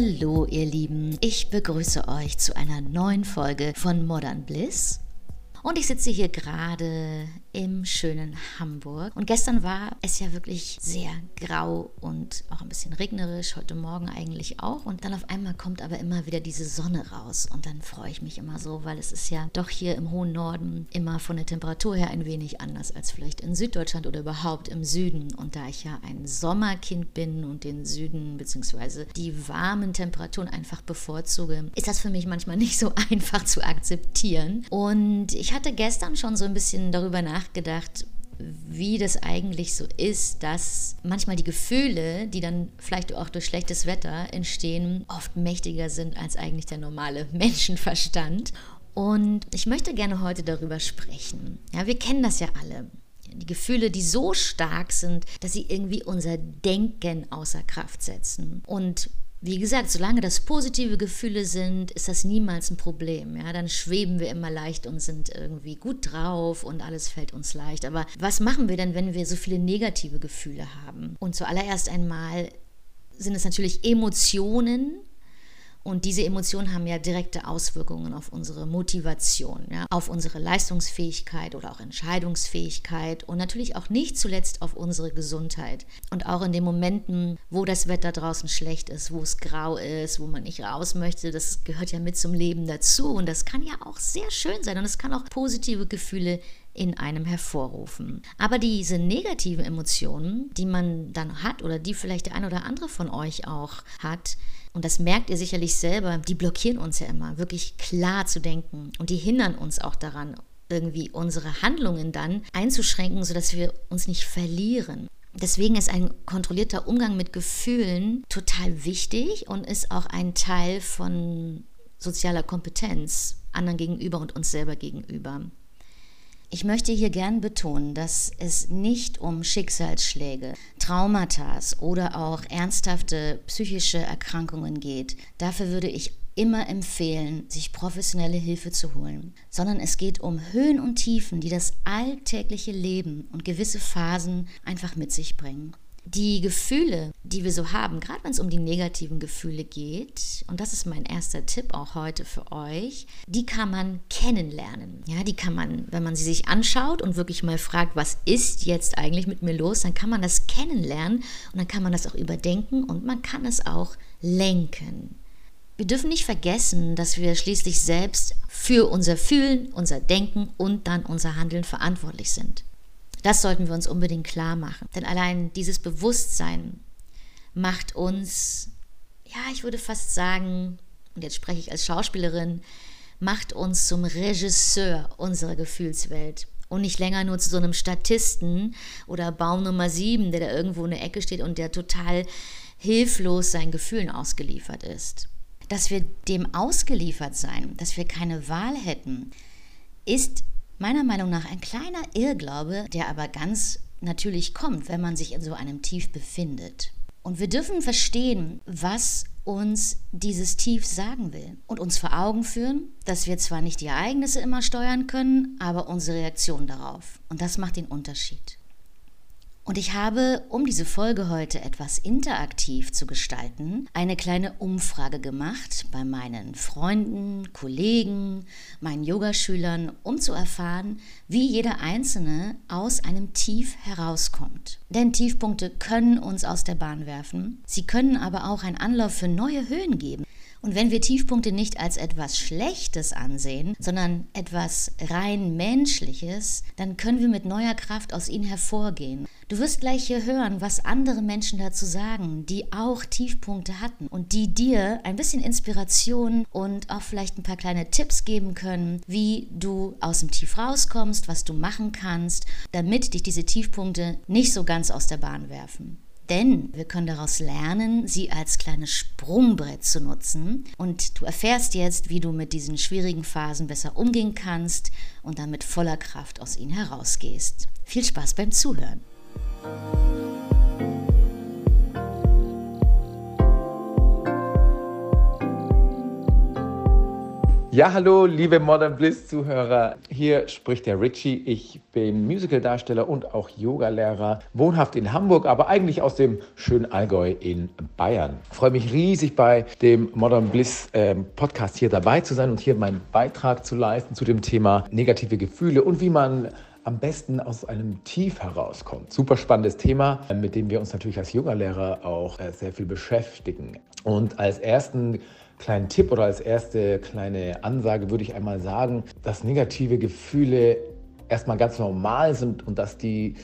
Hallo ihr Lieben, ich begrüße euch zu einer neuen Folge von Modern Bliss. Und ich sitze hier gerade im schönen Hamburg. Und gestern war es ja wirklich sehr grau und auch ein bisschen regnerisch, heute Morgen eigentlich auch. Und dann auf einmal kommt aber immer wieder diese Sonne raus. Und dann freue ich mich immer so, weil es ist ja doch hier im hohen Norden immer von der Temperatur her ein wenig anders als vielleicht in Süddeutschland oder überhaupt im Süden. Und da ich ja ein Sommerkind bin und den Süden bzw. die warmen Temperaturen einfach bevorzuge, ist das für mich manchmal nicht so einfach zu akzeptieren. Und ich hatte gestern schon so ein bisschen darüber nachgedacht, wie das eigentlich so ist, dass manchmal die Gefühle, die dann vielleicht auch durch schlechtes Wetter entstehen, oft mächtiger sind als eigentlich der normale Menschenverstand. Und ich möchte gerne heute darüber sprechen. Ja, wir kennen das ja alle. Die Gefühle, die so stark sind, dass sie irgendwie unser Denken außer Kraft setzen. Und wie gesagt, solange das positive Gefühle sind, ist das niemals ein Problem. Ja, dann schweben wir immer leicht und sind irgendwie gut drauf und alles fällt uns leicht. Aber was machen wir denn, wenn wir so viele negative Gefühle haben? Und zuallererst einmal sind es natürlich Emotionen, und diese Emotionen haben ja direkte Auswirkungen auf unsere Motivation, ja, auf unsere Leistungsfähigkeit oder auch Entscheidungsfähigkeit und natürlich auch nicht zuletzt auf unsere Gesundheit. Und auch in den Momenten, wo das Wetter draußen schlecht ist, wo es grau ist, wo man nicht raus möchte, das gehört ja mit zum Leben dazu. Und das kann ja auch sehr schön sein und es kann auch positive Gefühle in einem hervorrufen. Aber diese negativen Emotionen, die man dann hat oder die vielleicht der ein oder andere von euch auch hat, und das merkt ihr sicherlich selber, die blockieren uns ja immer, wirklich klar zu denken. Und die hindern uns auch daran, irgendwie unsere Handlungen dann einzuschränken, sodass wir uns nicht verlieren. Deswegen ist ein kontrollierter Umgang mit Gefühlen total wichtig und ist auch ein Teil von sozialer Kompetenz anderen gegenüber und uns selber gegenüber. Ich möchte hier gern betonen, dass es nicht um Schicksalsschläge, Traumata oder auch ernsthafte psychische Erkrankungen geht. Dafür würde ich immer empfehlen, sich professionelle Hilfe zu holen, sondern es geht um Höhen und Tiefen, die das alltägliche Leben und gewisse Phasen einfach mit sich bringen die Gefühle, die wir so haben, gerade wenn es um die negativen Gefühle geht, und das ist mein erster Tipp auch heute für euch, die kann man kennenlernen. Ja, die kann man, wenn man sie sich anschaut und wirklich mal fragt, was ist jetzt eigentlich mit mir los, dann kann man das kennenlernen und dann kann man das auch überdenken und man kann es auch lenken. Wir dürfen nicht vergessen, dass wir schließlich selbst für unser Fühlen, unser Denken und dann unser Handeln verantwortlich sind. Das sollten wir uns unbedingt klar machen. Denn allein dieses Bewusstsein macht uns, ja, ich würde fast sagen, und jetzt spreche ich als Schauspielerin, macht uns zum Regisseur unserer Gefühlswelt und nicht länger nur zu so einem Statisten oder Baum Nummer 7, der da irgendwo in der Ecke steht und der total hilflos seinen Gefühlen ausgeliefert ist. Dass wir dem ausgeliefert sein, dass wir keine Wahl hätten, ist meiner Meinung nach ein kleiner Irrglaube, der aber ganz natürlich kommt, wenn man sich in so einem Tief befindet. Und wir dürfen verstehen, was uns dieses Tief sagen will und uns vor Augen führen, dass wir zwar nicht die Ereignisse immer steuern können, aber unsere Reaktion darauf. Und das macht den Unterschied. Und ich habe, um diese Folge heute etwas interaktiv zu gestalten, eine kleine Umfrage gemacht bei meinen Freunden, Kollegen, meinen Yogaschülern, um zu erfahren, wie jeder Einzelne aus einem Tief herauskommt. Denn Tiefpunkte können uns aus der Bahn werfen, sie können aber auch einen Anlauf für neue Höhen geben. Und wenn wir Tiefpunkte nicht als etwas Schlechtes ansehen, sondern etwas rein Menschliches, dann können wir mit neuer Kraft aus ihnen hervorgehen. Du wirst gleich hier hören, was andere Menschen dazu sagen, die auch Tiefpunkte hatten und die dir ein bisschen Inspiration und auch vielleicht ein paar kleine Tipps geben können, wie du aus dem Tief rauskommst, was du machen kannst, damit dich diese Tiefpunkte nicht so ganz aus der Bahn werfen. Denn wir können daraus lernen, sie als kleines Sprungbrett zu nutzen. Und du erfährst jetzt, wie du mit diesen schwierigen Phasen besser umgehen kannst und dann mit voller Kraft aus ihnen herausgehst. Viel Spaß beim Zuhören. Ja, hallo, liebe Modern Bliss Zuhörer. Hier spricht der Richie. Ich bin Musicaldarsteller und auch Yogalehrer, wohnhaft in Hamburg, aber eigentlich aus dem schönen Allgäu in Bayern. Ich freue mich riesig bei dem Modern Bliss äh, Podcast hier dabei zu sein und hier meinen Beitrag zu leisten zu dem Thema negative Gefühle und wie man am besten aus einem Tief herauskommt. Super spannendes Thema, mit dem wir uns natürlich als Yogalehrer auch äh, sehr viel beschäftigen. Und als ersten kleinen Tipp oder als erste kleine Ansage würde ich einmal sagen, dass negative Gefühle erstmal ganz normal sind und dass die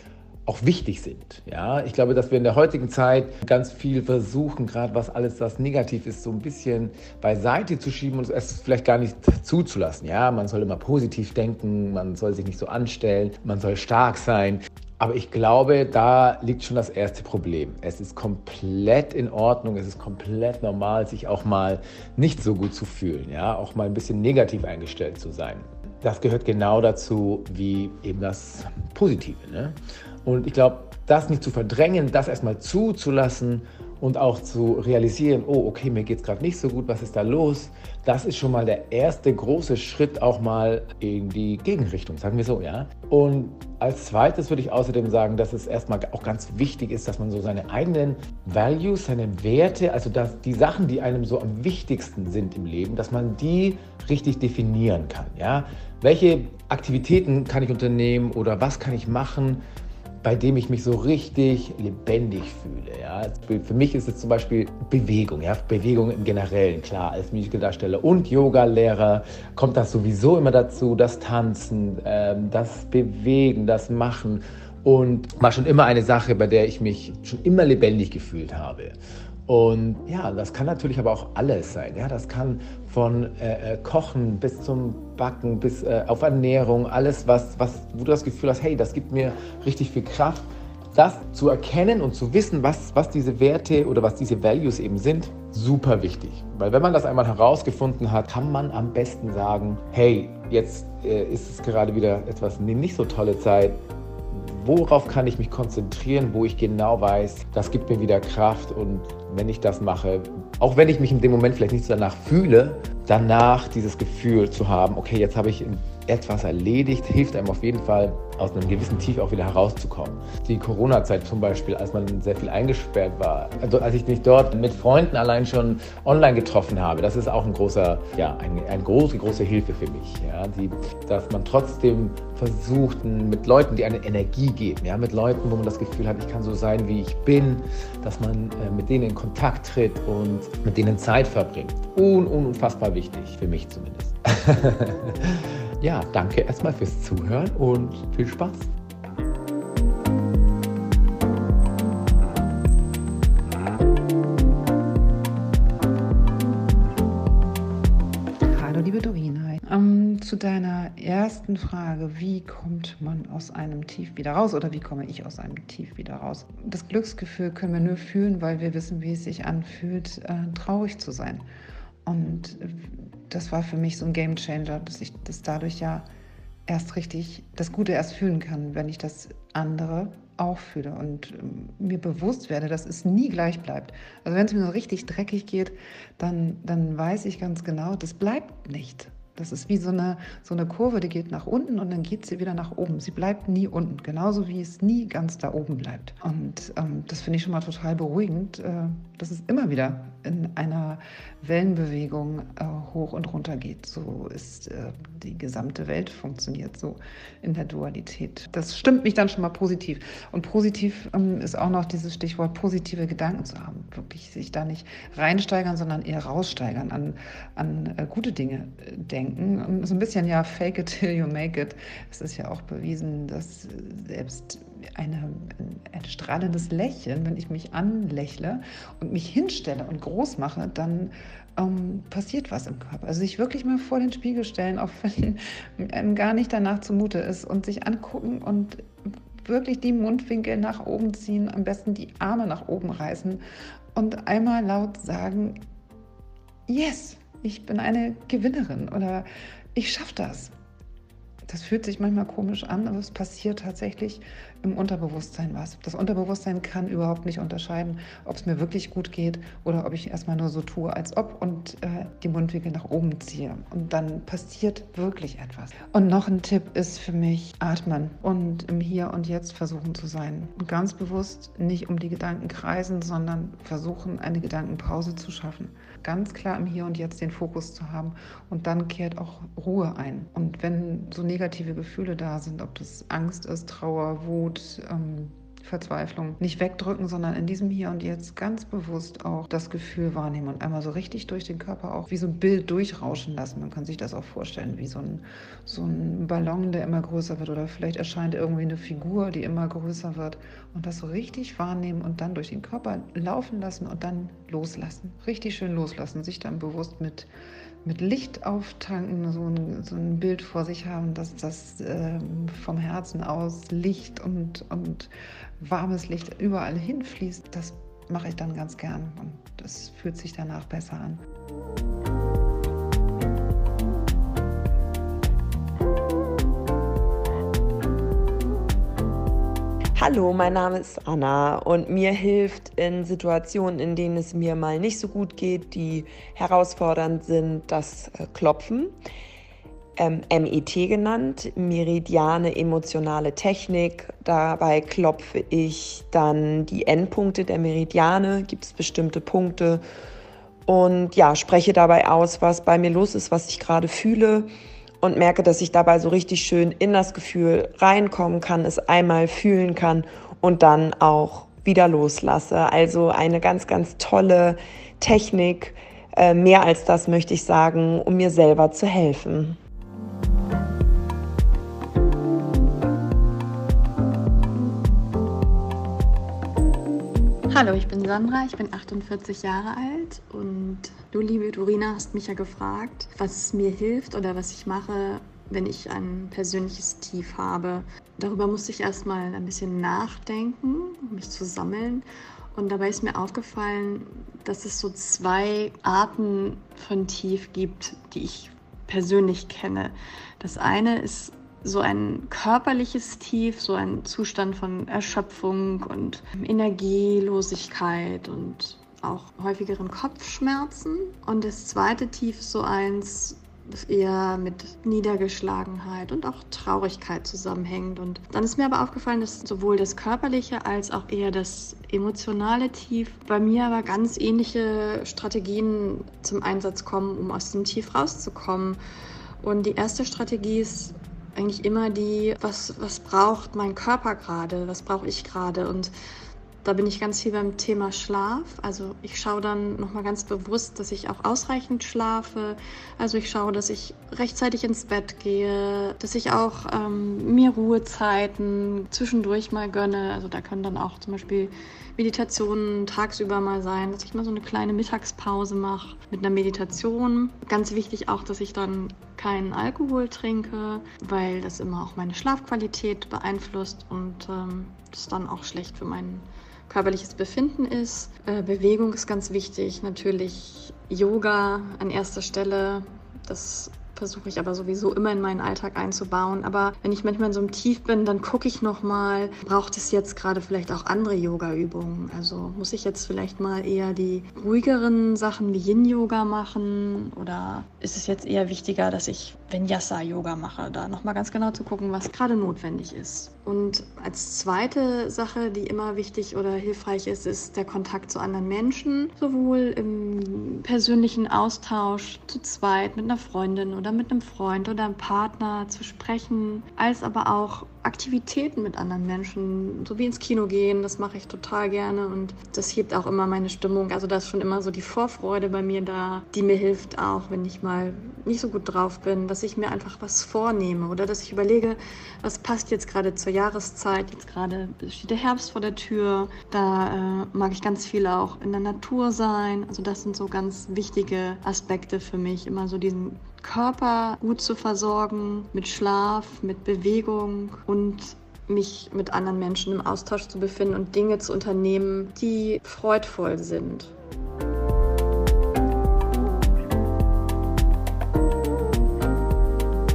auch wichtig sind. Ja, ich glaube, dass wir in der heutigen Zeit ganz viel versuchen, gerade was alles, was negativ ist, so ein bisschen beiseite zu schieben und es vielleicht gar nicht zuzulassen. Ja, man soll immer positiv denken, man soll sich nicht so anstellen, man soll stark sein. Aber ich glaube, da liegt schon das erste Problem. Es ist komplett in Ordnung, es ist komplett normal, sich auch mal nicht so gut zu fühlen, ja, auch mal ein bisschen negativ eingestellt zu sein. Das gehört genau dazu wie eben das Positive. Ne? Und ich glaube, das nicht zu verdrängen, das erstmal zuzulassen und auch zu realisieren, oh, okay, mir geht es gerade nicht so gut, was ist da los? Das ist schon mal der erste große Schritt auch mal in die Gegenrichtung, sagen wir so, ja. Und als zweites würde ich außerdem sagen, dass es erstmal auch ganz wichtig ist, dass man so seine eigenen Values, seine Werte, also dass die Sachen, die einem so am wichtigsten sind im Leben, dass man die richtig definieren kann, ja. Welche Aktivitäten kann ich unternehmen oder was kann ich machen? Bei dem ich mich so richtig lebendig fühle. Ja. Für mich ist es zum Beispiel Bewegung, ja. Bewegung im Generellen, klar, als Musicaldarsteller und Yoga-Lehrer kommt das sowieso immer dazu, das Tanzen, ähm, das Bewegen, das Machen und war schon immer eine Sache, bei der ich mich schon immer lebendig gefühlt habe. Und ja, das kann natürlich aber auch alles sein. Ja, das kann von äh, äh, Kochen bis zum Backen, bis äh, auf Ernährung, alles, was, was, wo du das Gefühl hast, hey, das gibt mir richtig viel Kraft. Das zu erkennen und zu wissen, was, was diese Werte oder was diese Values eben sind, super wichtig. Weil wenn man das einmal herausgefunden hat, kann man am besten sagen, hey, jetzt äh, ist es gerade wieder etwas eine nicht so tolle Zeit worauf kann ich mich konzentrieren, wo ich genau weiß, das gibt mir wieder Kraft und wenn ich das mache, auch wenn ich mich in dem Moment vielleicht nicht danach fühle, danach dieses Gefühl zu haben, okay, jetzt habe ich etwas erledigt, hilft einem auf jeden Fall, aus einem gewissen Tief auch wieder herauszukommen. Die Corona-Zeit zum Beispiel, als man sehr viel eingesperrt war, also als ich mich dort mit Freunden allein schon online getroffen habe, das ist auch ein großer, ja, ein, eine große, große Hilfe für mich. Ja, die, dass man trotzdem versucht, mit Leuten, die eine Energie geben, ja, mit Leuten, wo man das Gefühl hat, ich kann so sein, wie ich bin, dass man äh, mit denen in Kontakt tritt und mit denen Zeit verbringt. Un unfassbar wichtig, für mich zumindest. ja, danke erstmal fürs Zuhören und viel Spaß. Hallo liebe Dorina. Ähm, zu deiner ersten Frage, wie kommt man aus einem Tief wieder raus oder wie komme ich aus einem Tief wieder raus? Das Glücksgefühl können wir nur fühlen, weil wir wissen, wie es sich anfühlt, äh, traurig zu sein. Und das war für mich so ein Game Changer, dass ich das dadurch ja erst richtig, das Gute erst fühlen kann, wenn ich das andere auch fühle und ähm, mir bewusst werde, dass es nie gleich bleibt. Also wenn es mir so richtig dreckig geht, dann, dann weiß ich ganz genau, das bleibt nicht. Das ist wie so eine, so eine Kurve, die geht nach unten und dann geht sie wieder nach oben. Sie bleibt nie unten, genauso wie es nie ganz da oben bleibt. Und ähm, das finde ich schon mal total beruhigend, äh, dass es immer wieder in einer Wellenbewegung äh, hoch und runter geht. So ist äh, die gesamte Welt funktioniert so in der Dualität. Das stimmt mich dann schon mal positiv. Und positiv ähm, ist auch noch dieses Stichwort positive Gedanken zu haben. Wirklich sich da nicht reinsteigern, sondern eher raussteigern, an, an äh, gute Dinge äh, denken. So ein bisschen ja fake it till you make it. Es ist ja auch bewiesen, dass selbst eine, ein strahlendes Lächeln, wenn ich mich anlächle und mich hinstelle und groß mache, dann ähm, passiert was im Körper. Also sich wirklich mal vor den Spiegel stellen, auch wenn einem gar nicht danach zumute ist und sich angucken und wirklich die Mundwinkel nach oben ziehen, am besten die Arme nach oben reißen und einmal laut sagen, yes, ich bin eine Gewinnerin oder ich schaffe das Das fühlt sich manchmal komisch an, aber es passiert tatsächlich im Unterbewusstsein was. Das Unterbewusstsein kann überhaupt nicht unterscheiden, ob es mir wirklich gut geht oder ob ich erstmal nur so tue, als ob und äh, die Mundwinkel nach oben ziehe. Und dann passiert wirklich etwas. Und noch ein Tipp ist für mich atmen und im Hier und Jetzt versuchen zu sein. Und ganz bewusst nicht um die Gedanken kreisen, sondern versuchen, eine Gedankenpause zu schaffen. Ganz klar im Hier und Jetzt den Fokus zu haben und dann kehrt auch Ruhe ein. Und wenn so negative Gefühle da sind, ob das Angst ist, Trauer, Wut, ähm, Verzweiflung nicht wegdrücken, sondern in diesem Hier und Jetzt ganz bewusst auch das Gefühl wahrnehmen und einmal so richtig durch den Körper auch wie so ein Bild durchrauschen lassen. Man kann sich das auch vorstellen, wie so ein, so ein Ballon, der immer größer wird oder vielleicht erscheint irgendwie eine Figur, die immer größer wird und das so richtig wahrnehmen und dann durch den Körper laufen lassen und dann loslassen. Richtig schön loslassen, sich dann bewusst mit mit Licht auftanken, so ein, so ein Bild vor sich haben, dass das äh, vom Herzen aus Licht und, und warmes Licht überall hinfließt, das mache ich dann ganz gern und das fühlt sich danach besser an. Hallo, mein Name ist Anna und mir hilft in Situationen, in denen es mir mal nicht so gut geht, die herausfordernd sind, das äh, Klopfen ähm, MET genannt, Meridiane emotionale Technik. Dabei klopfe ich dann die Endpunkte der Meridiane, gibt es bestimmte Punkte und ja, spreche dabei aus, was bei mir los ist, was ich gerade fühle und merke, dass ich dabei so richtig schön in das Gefühl reinkommen kann, es einmal fühlen kann und dann auch wieder loslasse. Also eine ganz, ganz tolle Technik, äh, mehr als das möchte ich sagen, um mir selber zu helfen. Hallo, ich bin Sandra, ich bin 48 Jahre alt und du, liebe Dorina, hast mich ja gefragt, was mir hilft oder was ich mache, wenn ich ein persönliches Tief habe. Darüber musste ich erstmal ein bisschen nachdenken, mich zu sammeln. Und dabei ist mir aufgefallen, dass es so zwei Arten von Tief gibt, die ich persönlich kenne. Das eine ist so ein körperliches Tief, so ein Zustand von Erschöpfung und Energielosigkeit und auch häufigeren Kopfschmerzen. Und das zweite Tief so eins, das eher mit Niedergeschlagenheit und auch Traurigkeit zusammenhängt. Und dann ist mir aber aufgefallen, dass sowohl das körperliche als auch eher das emotionale Tief bei mir aber ganz ähnliche Strategien zum Einsatz kommen, um aus dem Tief rauszukommen. Und die erste Strategie ist eigentlich immer die, was, was braucht mein Körper gerade, was brauche ich gerade. Und da bin ich ganz viel beim Thema Schlaf. Also ich schaue dann nochmal ganz bewusst, dass ich auch ausreichend schlafe. Also ich schaue, dass ich rechtzeitig ins Bett gehe, dass ich auch ähm, mir Ruhezeiten zwischendurch mal gönne. Also da können dann auch zum Beispiel Meditationen tagsüber mal sein, dass ich mal so eine kleine Mittagspause mache mit einer Meditation. Ganz wichtig auch, dass ich dann keinen Alkohol trinke, weil das immer auch meine Schlafqualität beeinflusst und ähm, das dann auch schlecht für meinen körperliches Befinden ist. Äh, Bewegung ist ganz wichtig, natürlich Yoga an erster Stelle. Das versuche ich aber sowieso immer in meinen Alltag einzubauen. Aber wenn ich manchmal in so einem Tief bin, dann gucke ich nochmal, braucht es jetzt gerade vielleicht auch andere Yoga-Übungen? Also muss ich jetzt vielleicht mal eher die ruhigeren Sachen wie Yin-Yoga machen? Oder ist es jetzt eher wichtiger, dass ich Vinyasa-Yoga mache? Da nochmal ganz genau zu gucken, was gerade notwendig ist. Und als zweite Sache, die immer wichtig oder hilfreich ist, ist der Kontakt zu anderen Menschen, sowohl im persönlichen Austausch zu zweit mit einer Freundin oder oder mit einem Freund oder einem Partner zu sprechen, als aber auch Aktivitäten mit anderen Menschen, so wie ins Kino gehen, das mache ich total gerne und das hebt auch immer meine Stimmung. Also da ist schon immer so die Vorfreude bei mir da, die mir hilft auch, wenn ich mal nicht so gut drauf bin, dass ich mir einfach was vornehme oder dass ich überlege, was passt jetzt gerade zur Jahreszeit. Jetzt gerade steht der Herbst vor der Tür, da äh, mag ich ganz viel auch in der Natur sein. Also das sind so ganz wichtige Aspekte für mich, immer so diesen Körper gut zu versorgen mit Schlaf, mit Bewegung und mich mit anderen Menschen im Austausch zu befinden und Dinge zu unternehmen, die freudvoll sind.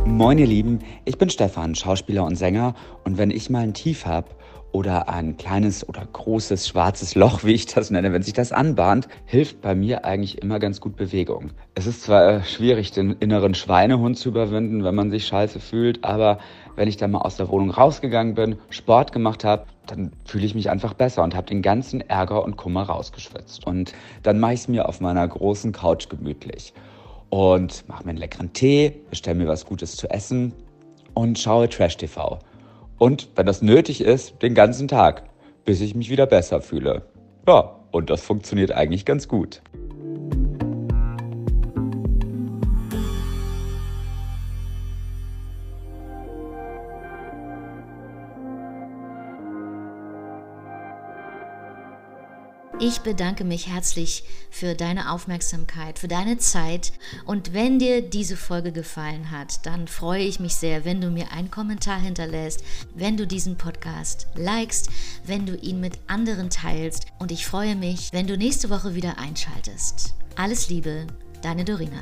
Moin ihr Lieben, ich bin Stefan, Schauspieler und Sänger und wenn ich mal ein Tief habe oder ein kleines oder großes schwarzes Loch, wie ich das nenne, wenn sich das anbahnt, hilft bei mir eigentlich immer ganz gut Bewegung. Es ist zwar äh, schwierig, den inneren Schweinehund zu überwinden, wenn man sich scheiße fühlt, aber wenn ich dann mal aus der Wohnung rausgegangen bin, Sport gemacht habe, dann fühle ich mich einfach besser und habe den ganzen Ärger und Kummer rausgeschwitzt. Und dann mache ich es mir auf meiner großen Couch gemütlich und mache mir einen leckeren Tee, bestelle mir was Gutes zu essen und schaue Trash TV. Und wenn das nötig ist, den ganzen Tag, bis ich mich wieder besser fühle. Ja, und das funktioniert eigentlich ganz gut. Ich bedanke mich herzlich für deine Aufmerksamkeit, für deine Zeit. Und wenn dir diese Folge gefallen hat, dann freue ich mich sehr, wenn du mir einen Kommentar hinterlässt, wenn du diesen Podcast likest, wenn du ihn mit anderen teilst. Und ich freue mich, wenn du nächste Woche wieder einschaltest. Alles Liebe, deine Dorina.